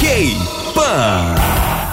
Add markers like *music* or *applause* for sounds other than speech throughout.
K-Pan.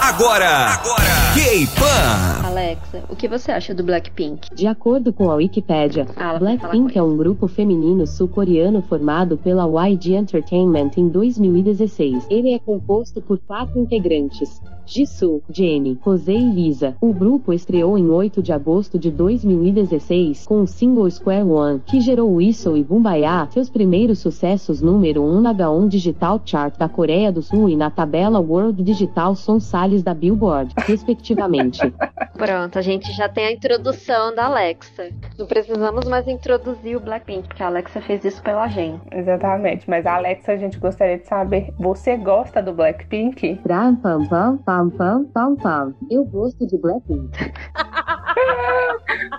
Agora, agora, K-Pan. Alexa, o que você acha do Blackpink? De acordo com a Wikipedia, Fala, Blackpink é um grupo feminino sul-coreano formado pela YG Entertainment em 2016. Ele é composto por quatro integrantes: Jisoo, Jennie, Rosé e Lisa. O grupo estreou em 8 de agosto de 2016 com o single Square One, que gerou Whistle e Bumbaya, seus primeiros sucessos número 1 na H1 Digital Chart da Coreia do Sul e na tabela World Digital Song Sales da Billboard, respectivamente. *laughs* Pronto, a gente já tem a introdução da Alexa. Não precisamos mais introduzir o Blackpink, porque a Alexa fez isso pela gente. Exatamente, mas a Alexa, a gente gostaria de saber, você gosta do Blackpink? Pam, pam, pam, pam, pam, pam. Eu gosto de Blackpink. *laughs*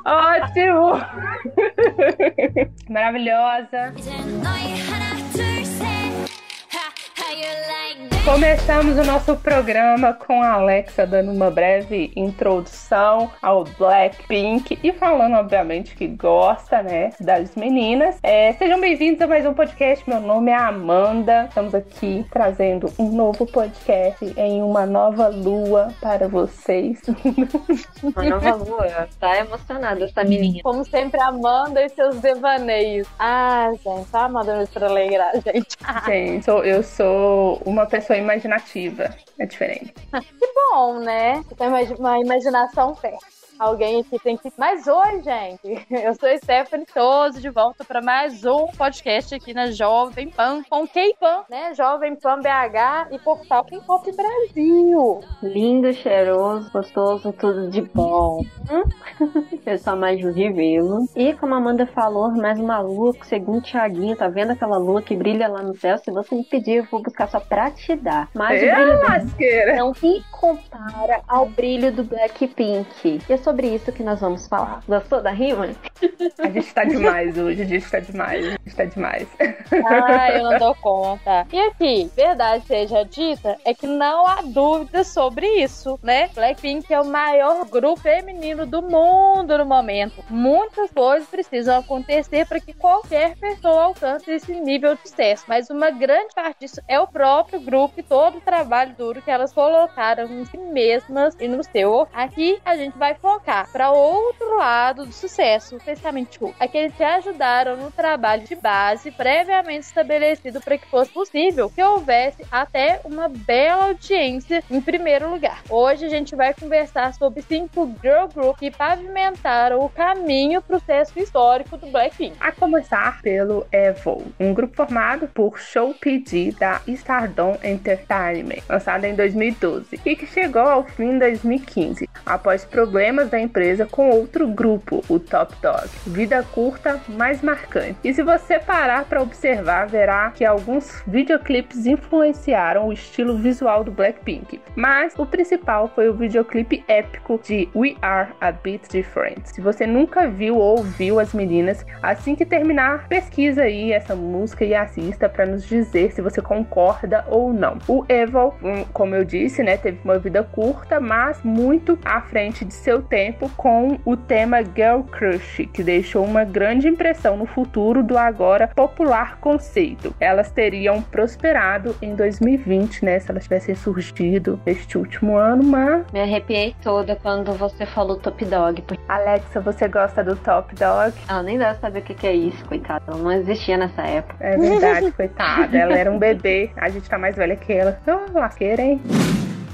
Ótimo! Maravilhosa! Começamos o nosso programa com a Alexa dando uma breve introdução ao Blackpink e falando, obviamente, que gosta, né, das meninas. É, sejam bem-vindos a mais um podcast. Meu nome é Amanda. Estamos aqui trazendo um novo podcast em uma nova lua para vocês. Uma nova lua. Tá emocionada essa menina. Como sempre, Amanda e seus devaneios. Ah, gente, a Amanda me para alegrar, gente. Gente, sou- eu sou uma pessoa imaginativa. É diferente. Que bom, né? Uma imaginação fértil. Alguém aqui tem que. Mas oi, gente! *laughs* Eu sou Stephanie Toso, de volta para mais um podcast aqui na Jovem Pan, com K-Pan, né? Jovem Pan BH e portal K-Pop Brasil. Lindo, cheiroso, gostoso, tudo de bom. Hum? *laughs* Eu sou a Maju Rivelo. E como a Amanda falou, mais uma lua, segundo o Thiaguinho, tá vendo aquela lua que brilha lá no céu? Se você me pedir, eu vou buscar só pra te dar. Mas o É, brilho dela lasqueira! não se compara ao brilho do Blackpink. E é sobre isso que nós vamos falar. Gostou da rima? A gente tá demais hoje, a gente tá demais, a gente tá demais. Ah, eu não dou conta. E aqui, verdade seja dita, é que não há dúvida sobre isso, né? Blackpink é o maior grupo feminino do mundo no momento. Muitas coisas precisam acontecer para que qualquer pessoa alcance esse nível de sucesso. Mas uma grande parte disso é o próprio grupo e todo o trabalho duro que elas colocaram em si mesmas e no seu. Aqui a gente vai focar para outro lado do sucesso, especialmente o- aqueles que ajudaram no trabalho de base previamente estabelecido para que fosse possível que houvesse até uma bela audiência em primeiro lugar. Hoje a gente vai conversar sobre cinco girl groups que pavimentaram o caminho para o sucesso histórico do Blackpink. A começar pelo Evil, um grupo formado por Show PD da Stardom Entertainment, lançado em 2012, e que chegou ao fim em 2015, após problemas da empresa com outro grupo, o Top Dog. Vida curta, mais marcante. E se você parar para observar, verá que alguns videoclipes influenciaram o estilo visual do Blackpink, mas o principal foi o videoclipe épico de We Are a Bit Different. Se você nunca viu ou ouviu as meninas, assim que terminar, pesquisa aí essa música e assista para nos dizer se você concorda ou não. O Evil, hum, como eu disse, né, teve uma vida curta, mas muito à frente de seu tempo com o tema Girl Crush, que deixou uma grande impressão no futuro do agora popular conceito. Elas teriam prosperado em 2020, né, se elas tivessem surgido este último ano, mas Me arrepiei toda quando você falou Top Dog. Alexa, você gosta do Top Dog? ela nem deve saber o que que é isso, coitada. Ela não existia nessa época. É verdade, coitada. Ela era um bebê. A gente tá mais velha que ela. Oh, lasqueira, hein?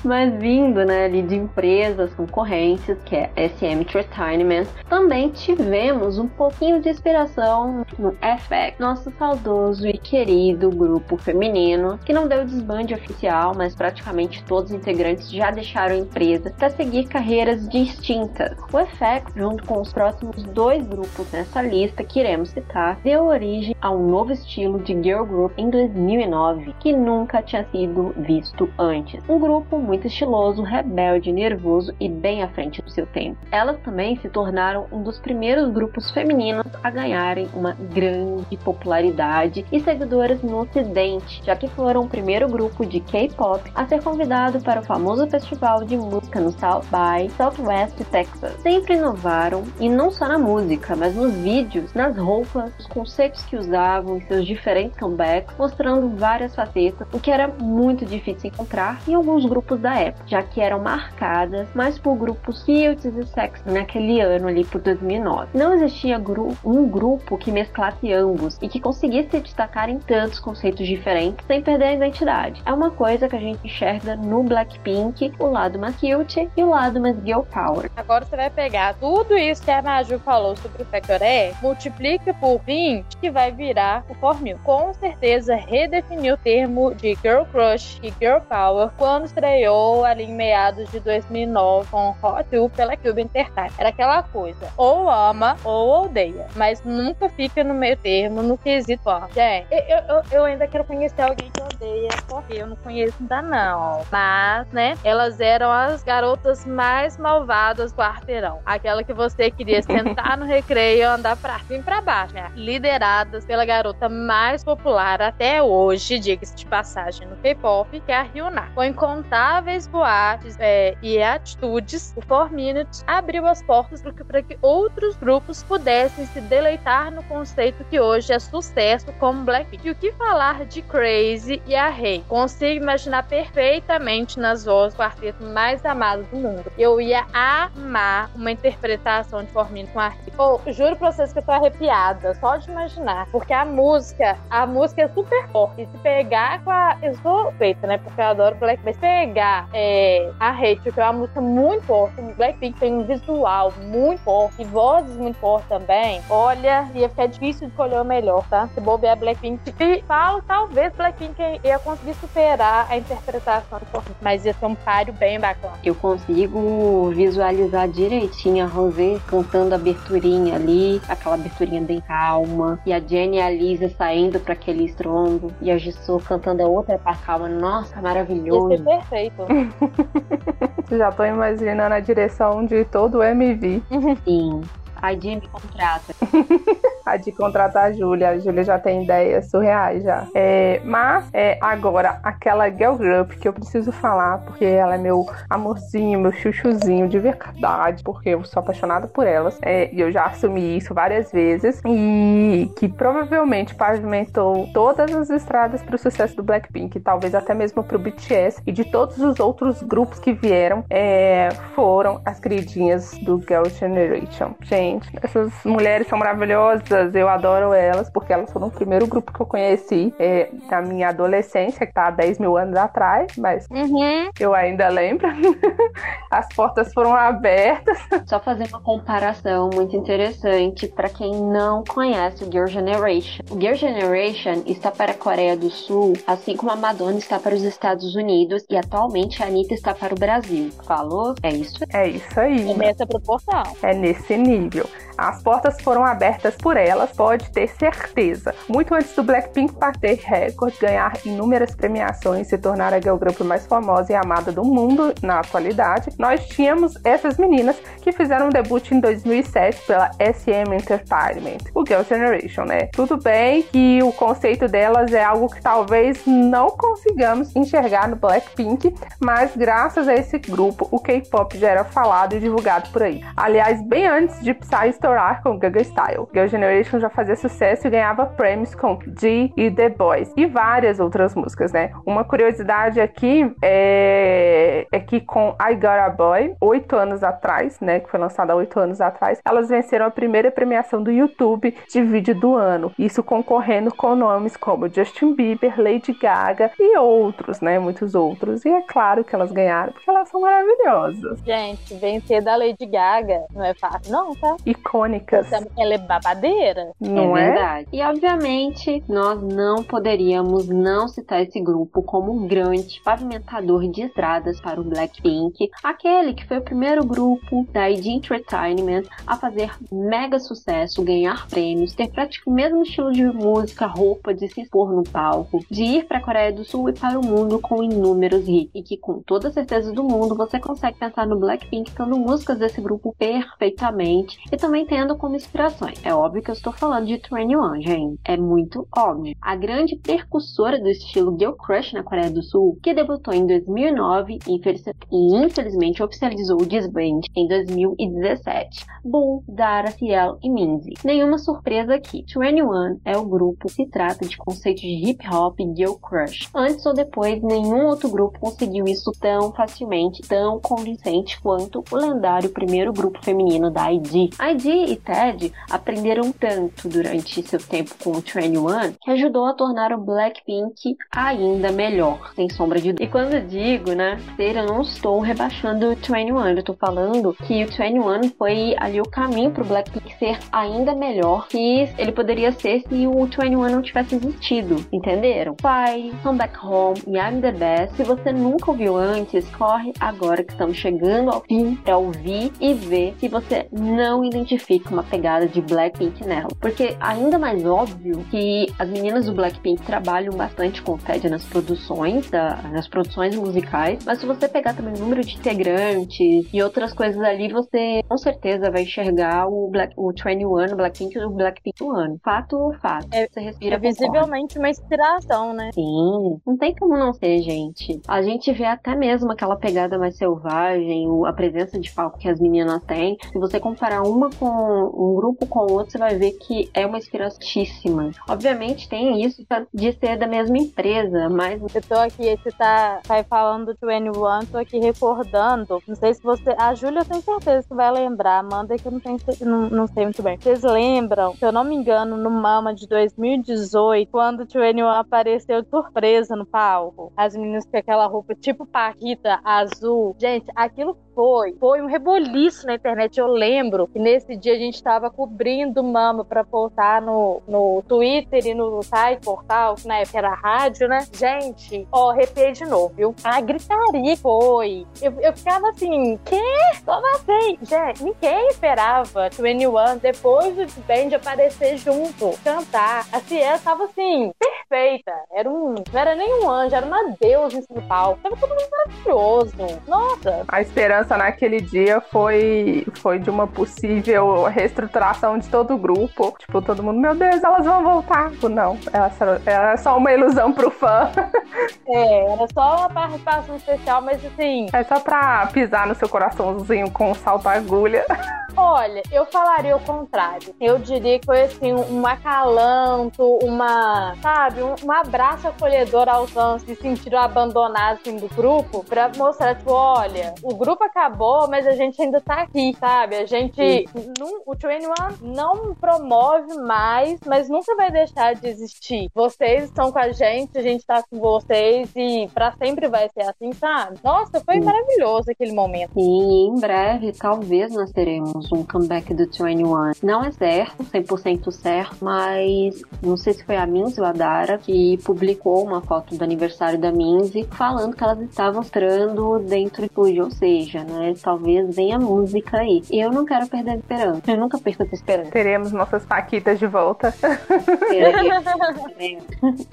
Mas vindo, né, ali de empresas concorrentes, que é SM Entertainment, também tivemos um pouquinho de inspiração no FX, nosso saudoso e querido grupo feminino, que não deu desbande oficial, mas praticamente todos os integrantes já deixaram a empresa para seguir carreiras distintas. O FX, junto com os próximos dois grupos nessa lista que iremos citar, deu origem a um novo estilo de girl group em 2009, que nunca tinha sido visto antes. Um grupo muito estiloso, rebelde, nervoso e bem à frente do seu tempo. Elas também se tornaram um dos primeiros grupos femininos a ganharem uma grande popularidade e seguidoras no ocidente, já que foram o primeiro grupo de K-pop a ser convidado para o famoso festival de música no South by Southwest Texas. Sempre inovaram e não só na música, mas nos vídeos, nas roupas, os conceitos que usavam e seus diferentes comebacks, mostrando várias facetas, o que era muito difícil encontrar em alguns grupos da época, já que eram marcadas mais por grupos cute e sexy naquele ano ali por 2009. Não existia gru um grupo que mesclasse ambos e que conseguisse se destacar em tantos conceitos diferentes sem perder a identidade. É uma coisa que a gente enxerga no Blackpink, o lado mais cute e o lado mais girl power. Agora você vai pegar tudo isso que a Maju falou sobre o E, multiplica por 20 que vai virar o Formil. Com certeza redefiniu o termo de girl crush e girl power quando estreou ali em meados de 2009 com Hot 2 pela Cube Entertainment. Era aquela coisa, ou ama ou odeia, mas nunca fica no meio termo no quesito ó. Gente, eu, eu, eu ainda quero conhecer alguém que odeia, porque eu não conheço ainda não. Mas, né, elas eram as garotas mais malvadas do quarteirão. Aquela que você queria sentar no *laughs* recreio e andar pra cima e pra baixo, né? Lideradas pela garota mais popular até hoje, diga-se de passagem, no K-pop, que é a Hyuna. Com incontáveis boates é, e atitudes, o 4 Minutes abriu as portas para que outros grupos pudessem se deleitar no conceito que hoje é sucesso como Blackpink. E o que falar de Crazy e a Rei? Consigo imaginar perfeitamente nas vozes do quarteto mais amado do mundo. Eu ia amar uma interpretação de Formino com a Rei. Oh, juro pra vocês que eu tô arrepiada, só de imaginar. Porque a música, a música é super forte. E se pegar com a. Eu sou feita, né? Porque eu adoro Blackpink. Mas pegar é, a Rachel, que é uma música muito forte. O Blackpink tem um visual muito forte e vozes muito fortes também. Olha, ia ficar difícil de escolher o melhor, tá? Se bobear Blackpink. E falo, talvez Blackpink ia conseguir superar a interpretação. Mas ia ser um páreo bem bacana. Eu consigo visualizar direitinho a Rosé cantando a aberturinha ali, aquela aberturinha bem calma, e a Jenny e a Lisa saindo para aquele estrondo, e a Jisoo cantando a outra parte calma. Nossa, maravilhoso. Ia ser perfeito. *laughs* Já tô imaginando a direção de todo o MV. Sim. A Jenny contrata. *laughs* a de contratar a Júlia. A Júlia já tem ideias surreais já. É, mas é, agora, aquela girl group que eu preciso falar, porque ela é meu amorzinho, meu chuchuzinho de verdade, porque eu sou apaixonada por elas. É, e eu já assumi isso várias vezes. E que provavelmente pavimentou todas as estradas para o sucesso do Blackpink, talvez até mesmo pro BTS e de todos os outros grupos que vieram, é, foram as queridinhas do Girl Generation. Gente, essas mulheres são maravilhosas, eu adoro elas, porque elas foram o primeiro grupo que eu conheci é, na minha adolescência, que tá há 10 mil anos atrás, mas Uhum. eu ainda lembro. *laughs* As portas foram abertas. Só fazer uma comparação muito interessante para quem não conhece o Girl Generation. O Girl Generation está para a Coreia do Sul, assim como a Madonna está para os Estados Unidos e atualmente a Anitta está para o Brasil. Falou? É isso? É isso aí. É nessa proporção. É nesse nível. As portas foram abertas por elas, pode ter certeza. Muito antes do Blackpink bater recorde, ganhar inúmeras premiações, se tornar a girl group mais famosa e amada do mundo na atualidade, nós tínhamos essas meninas que fizeram um debut em 2007 pela SM Entertainment, o Girl Generation, né? Tudo bem que o conceito delas é algo que talvez não consigamos enxergar no Blackpink, mas graças a esse grupo, o K-pop já era falado e divulgado por aí. Aliás, bem antes de Psy estourar com Gaga Style, Girl Generation já fazia sucesso e ganhava prêmios com G e The Boys e várias outras músicas, né? Uma curiosidade aqui é, é que com I Got a Boy, oito anos atrás, né, que foi lançada há oito anos atrás, elas venceram a primeira premiação do YouTube de vídeo do ano. Isso concorrendo com nomes como Justin Bieber, Lady Gaga e outros, né? Muitos outros. E é claro que elas ganharam, porque elas são maravilhosas. Gente, vencer da Lady Gaga não é fácil, não, tá? E com icônicas. Ela é babadeira. Não é é? verdade. E obviamente nós não poderíamos não citar esse grupo como um grande pavimentador de estradas para o Blackpink, aquele que foi o primeiro grupo da ID Entertainment a fazer mega sucesso, ganhar prêmios, ter praticamente o mesmo estilo de música, roupa, de se expor no palco, de ir para a Coreia do Sul e para o mundo com inúmeros hits. E que com toda certeza do mundo você consegue pensar no Blackpink cantando músicas desse grupo perfeitamente e também tendo como inspirações. É óbvio que eu estou falando de 21, gente. É muito óbvio. A grande percussora do estilo Girl Crush na Coreia do Sul, que debutou em 2009 e infelizmente oficializou o disband em 2017. Boom, Dara, Ciel e Minzy. Nenhuma surpresa aqui. 21 é o grupo se trata de conceito de hip hop e girl crush. Antes ou depois, nenhum outro grupo conseguiu isso tão facilmente, tão convincente quanto o lendário primeiro grupo feminino da ID. ID e Ted aprenderam tanto durante seu tempo com o 21 que ajudou a tornar o Blackpink ainda melhor, sem sombra de dúvida. E quando eu digo, né, ser, eu não estou rebaixando o 21, eu estou falando que o 21 foi ali o caminho para o Blackpink ser ainda melhor que ele poderia ser se o 21 não tivesse existido, entenderam? Fire, Come Back Home e I'm the Best. Se você nunca ouviu antes, corre agora que estamos chegando ao fim para ouvir e ver se você não identifica uma pegada de Blackpink nela. Porque ainda mais óbvio que as meninas do Blackpink trabalham bastante com o Ted nas produções, da, nas produções musicais, mas se você pegar também o número de integrantes e outras coisas ali, você com certeza vai enxergar o, Black, o 21, o Blackpink e o Blackpink One. Fato, fato. É, você respira é visivelmente uma inspiração, né? Sim, não tem como não ser, gente. A gente vê até mesmo aquela pegada mais selvagem, a presença de palco que as meninas têm. Se você comparar uma com um grupo com o outro, você vai ver que é uma inspiratíssima. Obviamente tem isso de ser da mesma empresa, mas. Eu tô aqui, você tá, tá falando do 21, tô aqui recordando. Não sei se você. A Júlia tem certeza que vai lembrar. Manda que eu não, tenho, não, não sei muito bem. Vocês lembram, se eu não me engano, no Mama de 2018, quando o 21 apareceu surpresa no palco? As meninas com aquela roupa tipo Paquita azul. Gente, aquilo foi, foi um reboliço na internet. Eu lembro que nesse dia a gente tava cobrindo Mama pra postar no, no Twitter e no site, portal, que na época era rádio, né? Gente, ó, arrepiei de novo, viu? A gritaria foi. Eu, eu ficava assim, quê? Como assim? Gente, ninguém esperava 21 depois do band aparecer junto, cantar. A Ciel tava assim, perfeita. Era um, não era nem um anjo, era uma deusa em cima do palco. Tava todo mundo maravilhoso. Nossa. A esperança naquele dia foi, foi de uma possível reestruturação de todo o grupo. Tipo, todo mundo, meu Deus, elas vão voltar. Não, era só uma ilusão pro fã. *laughs* É, era só uma participação especial, mas assim. É só pra pisar no seu coraçãozinho com um salto agulha. *laughs* Olha, eu falaria o contrário. Eu diria que foi assim, um acalanto, uma, sabe, um, um abraço acolhedor aos fãs que se sentiram abandonados assim, do grupo, pra mostrar, tipo, olha, o grupo acabou, mas a gente ainda tá aqui, sabe? A gente. Não, o 21 não promove mais, mas nunca vai deixar de existir. Vocês estão com a gente, a gente tá com vocês e pra sempre vai ser assim, sabe? Nossa, foi Sim. maravilhoso aquele momento. E em breve, talvez nós teremos um comeback do 21. Não é certo, 100% certo, mas não sei se foi a Minzy ou a Dara que publicou uma foto do aniversário da Minzy falando que elas estavam mostrando dentro do estúdio, ou seja, né, talvez venha música aí. Eu não quero perder a esperança. Eu nunca perco essa esperança. Teremos nossas paquitas de volta. *laughs*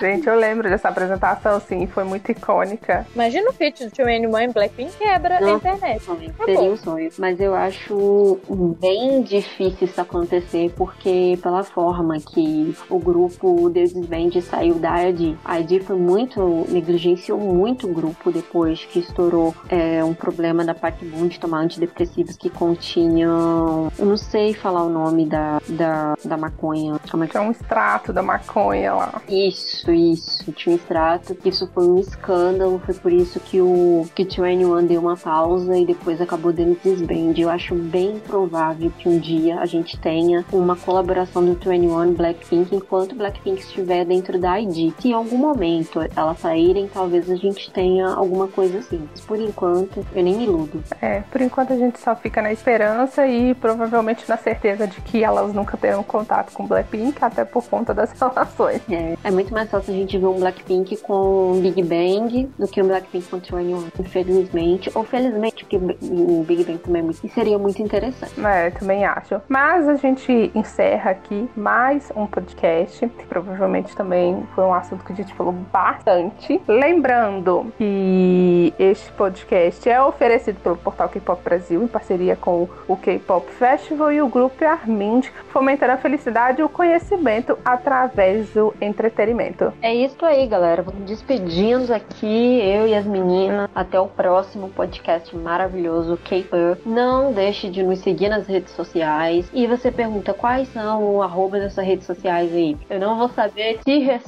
Gente, eu lembro dessa apresentação, sim, foi muito icônica. Imagina o feat do 21 em Blackpink quebra a internet. sonho. Seria um sonho. Mas eu acho bem difícil isso acontecer, porque pela forma que o grupo The Disband saiu da ID, a ID foi muito, negligenciou muito o grupo depois que estourou é, um problema da parte boom de tomar antidepressivos que continham. Eu não sei falar o nome da, da, da maconha. Como é que é um extrato da maconha lá. isso, isso. Tinha um extrato. Isso foi um escândalo. Foi por isso que o que o 21 deu uma pausa e depois acabou dando desband. Eu acho bem provável que um dia a gente tenha uma colaboração do 21 Blackpink enquanto Blackpink estiver dentro da ID. Se em algum momento elas saírem, talvez a gente tenha alguma coisa assim. Mas por enquanto, eu nem me iludo. É, por enquanto a gente só fica na esperança e provavelmente provavelmente na certeza de que elas nunca terão contato com Blackpink, até por conta das *laughs* relações. É, é muito mais fácil a gente ver um Blackpink com Big Bang do que um Blackpink com 21, infelizmente. Ou felizmente, porque o Big Bang também é muito, seria muito interessante. É, também acho. Mas a gente encerra aqui mais um podcast. Provavelmente também foi um assunto que a gente falou bastante. Lembrando que este podcast é oferecido pelo portal K-Pop Brasil em parceria com o K-Pop Festival e o grupo Armind, fomentando a felicidade e o conhecimento através do entretenimento. É isso aí, galera. Vamos despedindo aqui, eu e as meninas. Até o próximo podcast maravilhoso K-Pop. Não deixe de nos seguir nas redes sociais. E você pergunta quais são o arroba dessas redes sociais aí. Eu não vou saber te responder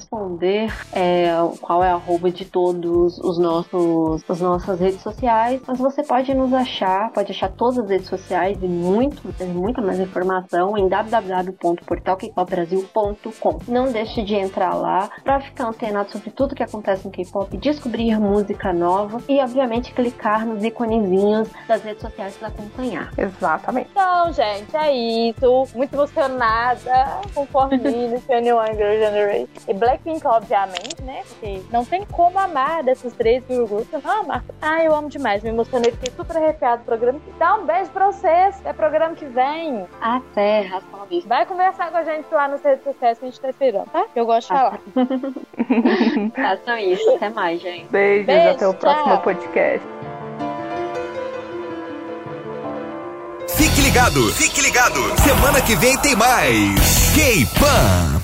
é, qual é a arroba de todos os nossos as nossas redes sociais, mas você pode nos achar, pode achar todas as redes sociais e muito, muita mais informação em www.portalkpopbrasil.com. Não deixe de entrar lá para ficar antenado sobre tudo que acontece no K-pop, descobrir música nova e, obviamente, clicar nos iconezinhos das redes sociais para acompanhar. Exatamente. Então, gente, é isso. Muito emocionada com Formini, 21 Girl Generation. Blackpink, obviamente, né? Porque não tem como amar desses três grupos. Eu não amar. Ah, eu amo demais. Me emocionei, fiquei super arrepiado do programa. Dá um beijo pra vocês. É programa que vem. Até, raspa Vai conversar com a gente lá nas redes sociais que a gente tá esperando, tá? Eu gosto de falar. *laughs* Façam isso. Até mais, gente. Beijos. Beijo, até o próximo tchau. podcast. Fique ligado, fique ligado. Semana que vem tem mais. K-Pan.